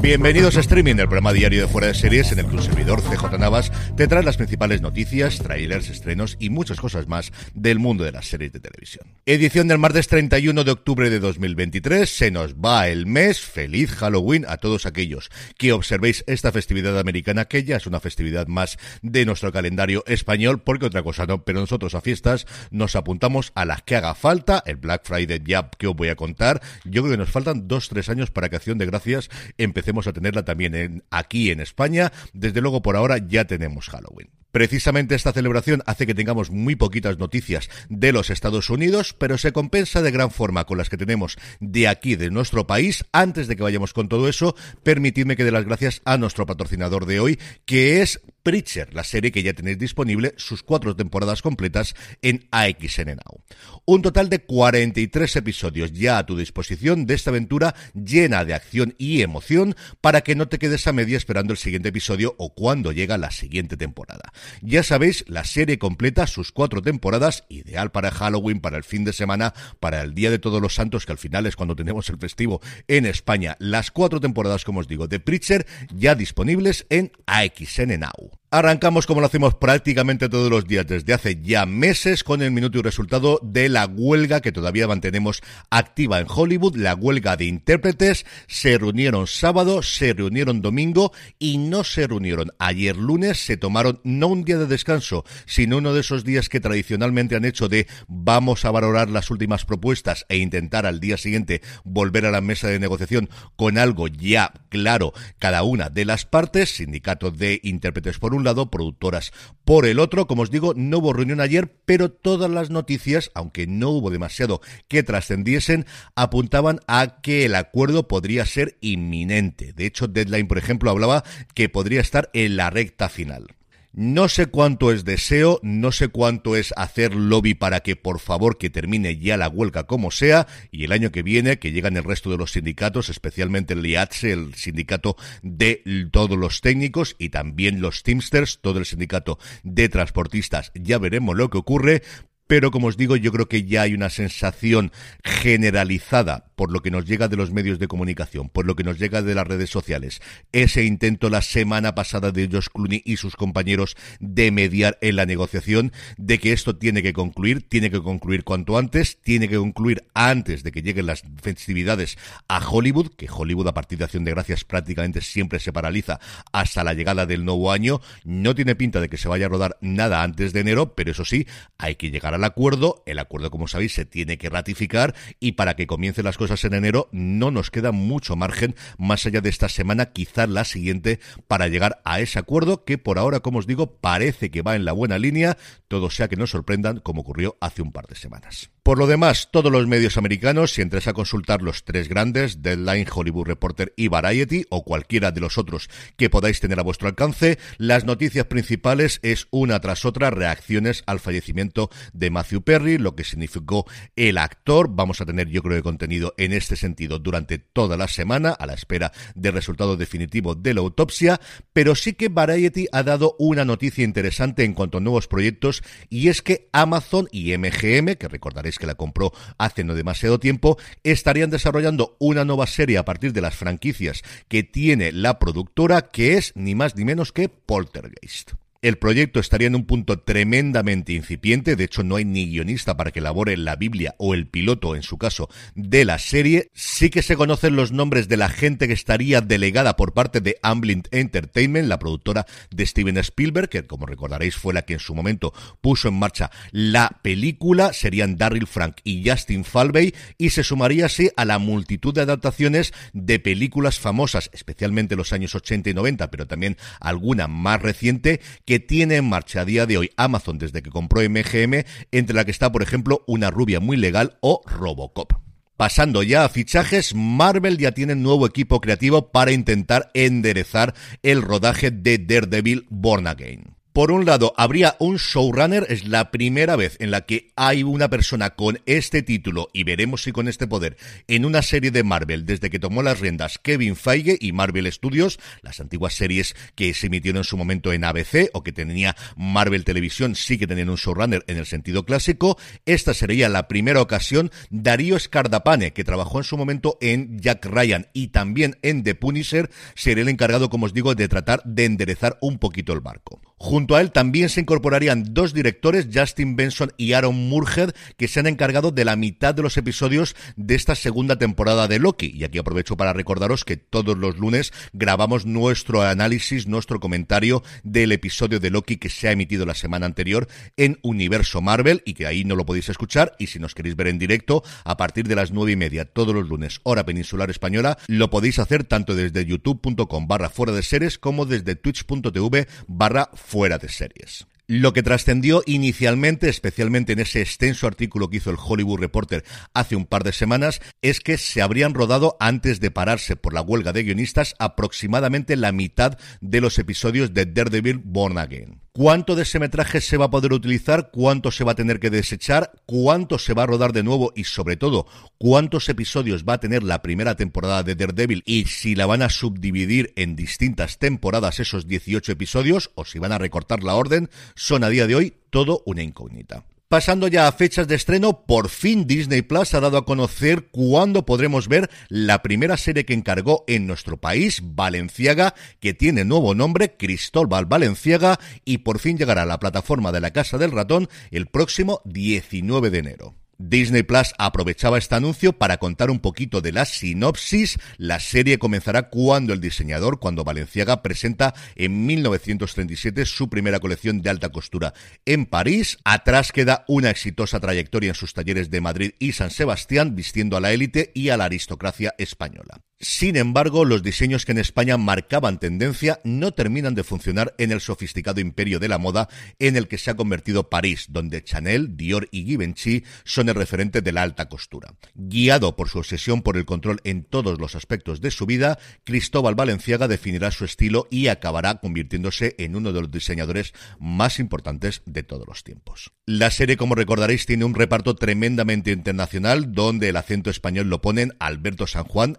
Bienvenidos a Streaming, el programa diario de Fuera de Series en el que un servidor CJ Navas te trae las principales noticias, trailers, estrenos y muchas cosas más del mundo de las series de televisión. Edición del martes 31 de octubre de 2023, se nos va el mes, feliz Halloween a todos aquellos que observéis esta festividad americana que ya es una festividad más de nuestro calendario español, porque otra cosa no, pero nosotros a fiestas nos apuntamos a las que haga falta, el Black Friday ya que os voy a contar, yo creo que nos faltan dos, tres años para que Acción de Gracias empecemos a tenerla también aquí en España. Desde luego, por ahora ya tenemos Halloween. Precisamente esta celebración hace que tengamos muy poquitas noticias de los Estados Unidos, pero se compensa de gran forma con las que tenemos de aquí, de nuestro país. Antes de que vayamos con todo eso, permitidme que dé las gracias a nuestro patrocinador de hoy, que es Preacher, la serie que ya tenéis disponible, sus cuatro temporadas completas en AXN Now. Un total de 43 episodios ya a tu disposición de esta aventura llena de acción y emoción para que no te quedes a media esperando el siguiente episodio o cuando llega la siguiente temporada. Ya sabéis, la serie completa, sus cuatro temporadas, ideal para Halloween, para el fin de semana, para el Día de Todos los Santos, que al final es cuando tenemos el festivo en España. Las cuatro temporadas, como os digo, de Preacher ya disponibles en AXN Now. Arrancamos como lo hacemos prácticamente todos los días desde hace ya meses con el minuto y resultado de la huelga que todavía mantenemos activa en Hollywood, la huelga de intérpretes. Se reunieron sábado, se reunieron domingo y no se reunieron ayer lunes, se tomaron no un día de descanso, sino uno de esos días que tradicionalmente han hecho de vamos a valorar las últimas propuestas e intentar al día siguiente volver a la mesa de negociación con algo ya claro cada una de las partes, sindicato de intérpretes por un lado, productoras por el otro. Como os digo, no hubo reunión ayer, pero todas las noticias, aunque no hubo demasiado que trascendiesen, apuntaban a que el acuerdo podría ser inminente. De hecho, Deadline, por ejemplo, hablaba que podría estar en la recta final. No sé cuánto es deseo, no sé cuánto es hacer lobby para que por favor que termine ya la huelga como sea y el año que viene que llegan el resto de los sindicatos, especialmente el IATSE, el sindicato de todos los técnicos y también los Teamsters, todo el sindicato de transportistas. Ya veremos lo que ocurre, pero como os digo, yo creo que ya hay una sensación generalizada por lo que nos llega de los medios de comunicación, por lo que nos llega de las redes sociales, ese intento la semana pasada de Josh Clooney y sus compañeros de mediar en la negociación, de que esto tiene que concluir, tiene que concluir cuanto antes, tiene que concluir antes de que lleguen las festividades a Hollywood, que Hollywood a partir de Acción de Gracias prácticamente siempre se paraliza hasta la llegada del nuevo año, no tiene pinta de que se vaya a rodar nada antes de enero, pero eso sí, hay que llegar al acuerdo, el acuerdo como sabéis se tiene que ratificar y para que comiencen las cosas en enero, no nos queda mucho margen más allá de esta semana, quizás la siguiente, para llegar a ese acuerdo que por ahora, como os digo, parece que va en la buena línea, todo sea que nos sorprendan como ocurrió hace un par de semanas. Por lo demás, todos los medios americanos, si entres a consultar los tres grandes, Deadline, Hollywood Reporter y Variety, o cualquiera de los otros que podáis tener a vuestro alcance, las noticias principales es una tras otra reacciones al fallecimiento de Matthew Perry, lo que significó el actor. Vamos a tener, yo creo, de contenido en este sentido durante toda la semana, a la espera del resultado definitivo de la autopsia, pero sí que Variety ha dado una noticia interesante en cuanto a nuevos proyectos, y es que Amazon y MGM, que recordaréis que la compró hace no demasiado tiempo, estarían desarrollando una nueva serie a partir de las franquicias que tiene la productora, que es ni más ni menos que Poltergeist. El proyecto estaría en un punto tremendamente incipiente, de hecho no hay ni guionista para que elabore la Biblia o el piloto, en su caso, de la serie. Sí que se conocen los nombres de la gente que estaría delegada por parte de Amblin Entertainment, la productora de Steven Spielberg, que como recordaréis fue la que en su momento puso en marcha la película, serían Daryl Frank y Justin Falvey, y se sumaría así a la multitud de adaptaciones de películas famosas, especialmente los años 80 y 90, pero también alguna más reciente, que tiene en marcha a día de hoy Amazon desde que compró MGM, entre la que está, por ejemplo, Una rubia muy legal o Robocop. Pasando ya a fichajes, Marvel ya tiene nuevo equipo creativo para intentar enderezar el rodaje de Daredevil Born Again. Por un lado, habría un showrunner, es la primera vez en la que hay una persona con este título, y veremos si con este poder, en una serie de Marvel, desde que tomó las riendas Kevin Feige y Marvel Studios, las antiguas series que se emitieron en su momento en ABC o que tenía Marvel Televisión, sí que tenían un showrunner en el sentido clásico. Esta sería la primera ocasión. Darío Scardapane, que trabajó en su momento en Jack Ryan y también en The Punisher, sería el encargado, como os digo, de tratar de enderezar un poquito el barco. Junto a él también se incorporarían dos directores, Justin Benson y Aaron Murhead, que se han encargado de la mitad de los episodios de esta segunda temporada de Loki. Y aquí aprovecho para recordaros que todos los lunes grabamos nuestro análisis, nuestro comentario del episodio de Loki que se ha emitido la semana anterior en Universo Marvel y que ahí no lo podéis escuchar. Y si nos queréis ver en directo, a partir de las nueve y media todos los lunes, hora peninsular española, lo podéis hacer tanto desde youtube.com barra fuera de series como desde twitch.tv barra fuera de series. Lo que trascendió inicialmente, especialmente en ese extenso artículo que hizo el Hollywood Reporter hace un par de semanas, es que se habrían rodado antes de pararse por la huelga de guionistas aproximadamente la mitad de los episodios de Daredevil Born Again. ¿Cuánto de ese metraje se va a poder utilizar? ¿Cuánto se va a tener que desechar? ¿Cuánto se va a rodar de nuevo? Y sobre todo, ¿cuántos episodios va a tener la primera temporada de Daredevil? Y si la van a subdividir en distintas temporadas esos 18 episodios o si van a recortar la orden, son a día de hoy todo una incógnita. Pasando ya a fechas de estreno, por fin Disney Plus ha dado a conocer cuándo podremos ver la primera serie que encargó en nuestro país, Valenciaga, que tiene nuevo nombre, Cristóbal Valenciaga, y por fin llegará a la plataforma de la Casa del Ratón el próximo 19 de enero. Disney Plus aprovechaba este anuncio para contar un poquito de la sinopsis. La serie comenzará cuando el diseñador, cuando Valenciaga presenta en 1937 su primera colección de alta costura en París. Atrás queda una exitosa trayectoria en sus talleres de Madrid y San Sebastián, vistiendo a la élite y a la aristocracia española. Sin embargo, los diseños que en España marcaban tendencia no terminan de funcionar en el sofisticado imperio de la moda en el que se ha convertido París, donde Chanel, Dior y Givenchy son el referente de la alta costura. Guiado por su obsesión por el control en todos los aspectos de su vida, Cristóbal Valenciaga definirá su estilo y acabará convirtiéndose en uno de los diseñadores más importantes de todos los tiempos. La serie, como recordaréis, tiene un reparto tremendamente internacional, donde el acento español lo ponen Alberto San Juan,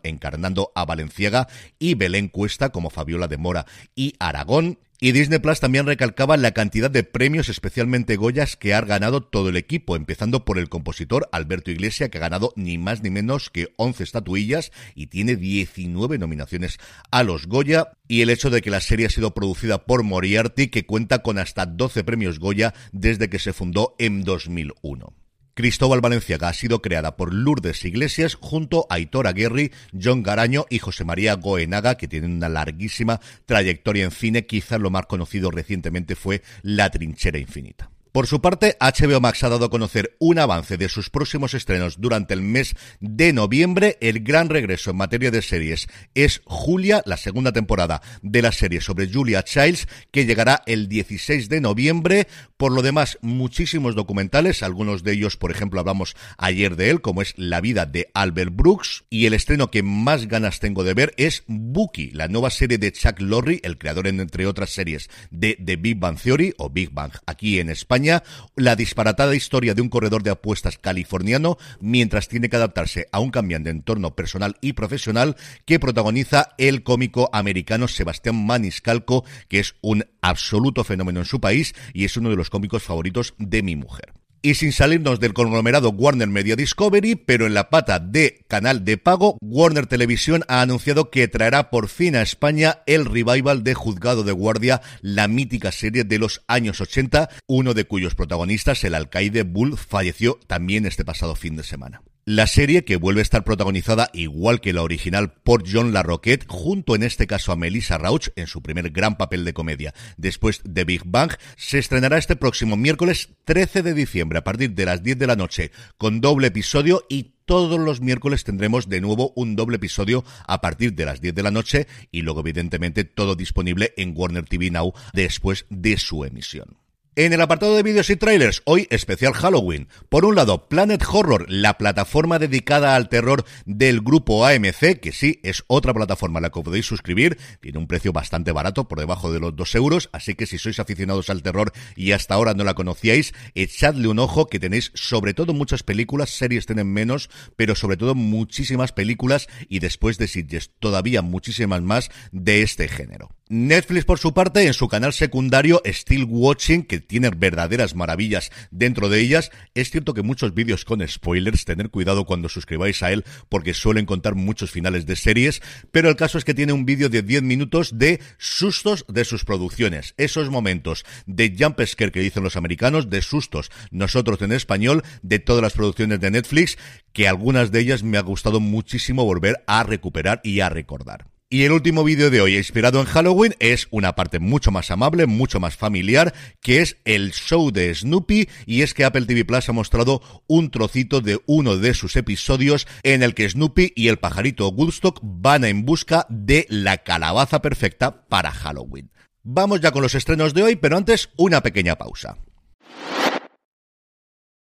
a Valenciaga y Belén Cuesta como Fabiola de Mora y Aragón. Y Disney Plus también recalcaba la cantidad de premios, especialmente Goyas, que ha ganado todo el equipo, empezando por el compositor Alberto Iglesia, que ha ganado ni más ni menos que 11 estatuillas y tiene 19 nominaciones a los Goya, y el hecho de que la serie ha sido producida por Moriarty, que cuenta con hasta 12 premios Goya desde que se fundó en 2001. Cristóbal Valenciaga ha sido creada por Lourdes Iglesias junto a Aitor Aguirre, John Garaño y José María Goenaga, que tienen una larguísima trayectoria en cine. Quizás lo más conocido recientemente fue La Trinchera Infinita. Por su parte, HBO Max ha dado a conocer un avance de sus próximos estrenos durante el mes de noviembre. El gran regreso en materia de series es Julia, la segunda temporada de la serie sobre Julia Childs, que llegará el 16 de noviembre. Por lo demás, muchísimos documentales, algunos de ellos, por ejemplo, hablamos ayer de él, como es La vida de Albert Brooks. Y el estreno que más ganas tengo de ver es Bookie, la nueva serie de Chuck Lorre, el creador, entre otras series, de The Big Bang Theory o Big Bang aquí en España la disparatada historia de un corredor de apuestas californiano mientras tiene que adaptarse a un cambiante entorno personal y profesional que protagoniza el cómico americano Sebastián Maniscalco, que es un absoluto fenómeno en su país y es uno de los cómicos favoritos de mi mujer. Y sin salirnos del conglomerado Warner Media Discovery, pero en la pata de canal de pago, Warner Televisión ha anunciado que traerá por fin a España el revival de Juzgado de Guardia, la mítica serie de los años 80, uno de cuyos protagonistas, el alcaide Bull, falleció también este pasado fin de semana. La serie, que vuelve a estar protagonizada igual que la original por John LaRoquette, junto en este caso a Melissa Rauch en su primer gran papel de comedia después de Big Bang, se estrenará este próximo miércoles 13 de diciembre a partir de las 10 de la noche con doble episodio y todos los miércoles tendremos de nuevo un doble episodio a partir de las 10 de la noche y luego evidentemente todo disponible en Warner TV Now después de su emisión. En el apartado de vídeos y trailers, hoy especial Halloween. Por un lado, Planet Horror, la plataforma dedicada al terror del grupo AMC, que sí, es otra plataforma a la que podéis suscribir, tiene un precio bastante barato, por debajo de los 2 euros, así que si sois aficionados al terror y hasta ahora no la conocíais, echadle un ojo que tenéis sobre todo muchas películas, series tienen menos, pero sobre todo muchísimas películas y después de Sitges todavía muchísimas más de este género. Netflix, por su parte, en su canal secundario Still Watching, que tiene verdaderas maravillas dentro de ellas, es cierto que muchos vídeos con spoilers, tener cuidado cuando suscribáis a él, porque suelen contar muchos finales de series, pero el caso es que tiene un vídeo de 10 minutos de sustos de sus producciones, esos momentos de jump scare que dicen los americanos, de sustos nosotros en español, de todas las producciones de Netflix, que algunas de ellas me ha gustado muchísimo volver a recuperar y a recordar. Y el último vídeo de hoy, inspirado en Halloween, es una parte mucho más amable, mucho más familiar, que es el show de Snoopy, y es que Apple TV Plus ha mostrado un trocito de uno de sus episodios en el que Snoopy y el pajarito Woodstock van en busca de la calabaza perfecta para Halloween. Vamos ya con los estrenos de hoy, pero antes una pequeña pausa.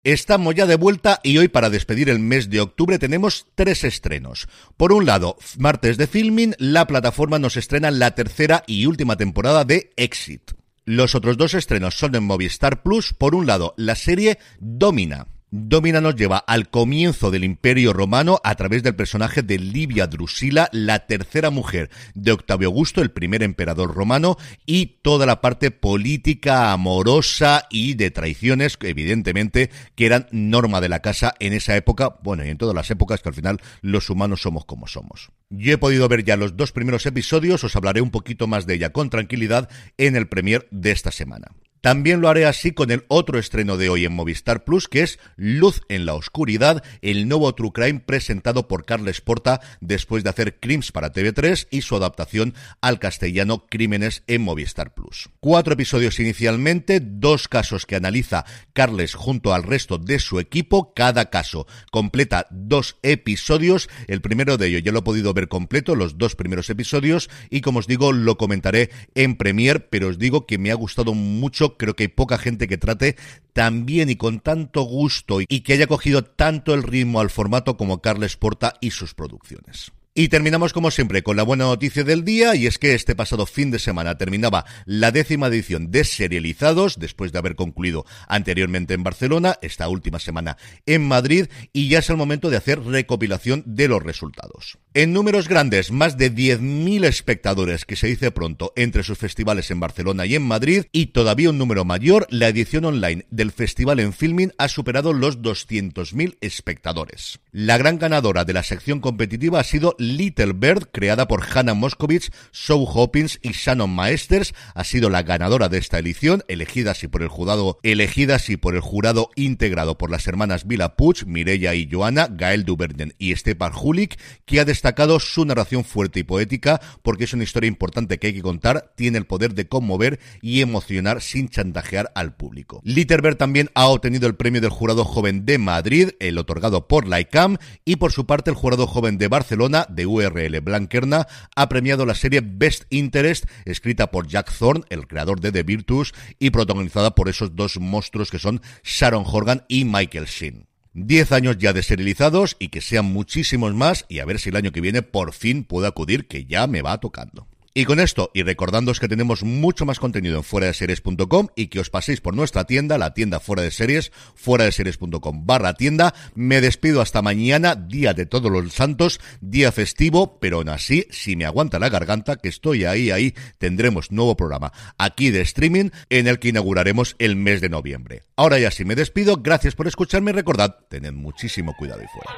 Estamos ya de vuelta y hoy para despedir el mes de octubre tenemos tres estrenos. Por un lado, martes de filming, la plataforma nos estrena la tercera y última temporada de Exit. Los otros dos estrenos son en Movistar Plus. Por un lado, la serie Domina. Domina nos lleva al comienzo del Imperio Romano a través del personaje de Livia Drusila, la tercera mujer de Octavio Augusto, el primer emperador romano, y toda la parte política, amorosa y de traiciones, evidentemente, que eran norma de la casa en esa época, bueno, y en todas las épocas que al final los humanos somos como somos. Yo he podido ver ya los dos primeros episodios, os hablaré un poquito más de ella con tranquilidad en el premier de esta semana. También lo haré así con el otro estreno de hoy en Movistar Plus, que es Luz en la Oscuridad, el nuevo True Crime presentado por Carles Porta después de hacer Crims para TV3 y su adaptación al castellano Crímenes en Movistar Plus. Cuatro episodios inicialmente, dos casos que analiza Carles junto al resto de su equipo. Cada caso completa dos episodios. El primero de ellos ya lo he podido ver completo, los dos primeros episodios, y como os digo, lo comentaré en Premier, pero os digo que me ha gustado mucho creo que hay poca gente que trate tan bien y con tanto gusto y que haya cogido tanto el ritmo al formato como Carles Porta y sus producciones. Y terminamos como siempre con la buena noticia del día y es que este pasado fin de semana terminaba la décima edición de Serializados después de haber concluido anteriormente en Barcelona, esta última semana en Madrid y ya es el momento de hacer recopilación de los resultados. En números grandes, más de 10.000 espectadores, que se dice pronto, entre sus festivales en Barcelona y en Madrid, y todavía un número mayor, la edición online del festival en filming ha superado los 200.000 espectadores. La gran ganadora de la sección competitiva ha sido Little Bird, creada por Hannah Moscovitz, Sue Hopkins y Shannon Maesters, ha sido la ganadora de esta edición, elegida así por el jurado, elegida así por el jurado integrado por las hermanas Vila Puig, Mireia y Joana, Gael Duverden y Stepan Hulik, que ha destacado su narración fuerte y poética porque es una historia importante que hay que contar, tiene el poder de conmover y emocionar sin chantajear al público. Litterberg también ha obtenido el premio del jurado joven de Madrid, el otorgado por la ICAM, y por su parte el jurado joven de Barcelona, de URL Blanquerna, ha premiado la serie Best Interest, escrita por Jack Thorne, el creador de The Virtus, y protagonizada por esos dos monstruos que son Sharon Horgan y Michael Sheen. Diez años ya de serializados y que sean muchísimos más y a ver si el año que viene por fin puedo acudir que ya me va tocando. Y con esto, y recordándoos que tenemos mucho más contenido en fuera de series.com y que os paséis por nuestra tienda, la tienda fuera de series, fuera de series.com barra tienda, me despido hasta mañana, día de todos los santos, día festivo, pero aún así, si me aguanta la garganta, que estoy ahí, ahí, tendremos nuevo programa aquí de streaming en el que inauguraremos el mes de noviembre. Ahora ya sí me despido, gracias por escucharme y recordad, tened muchísimo cuidado y fuera.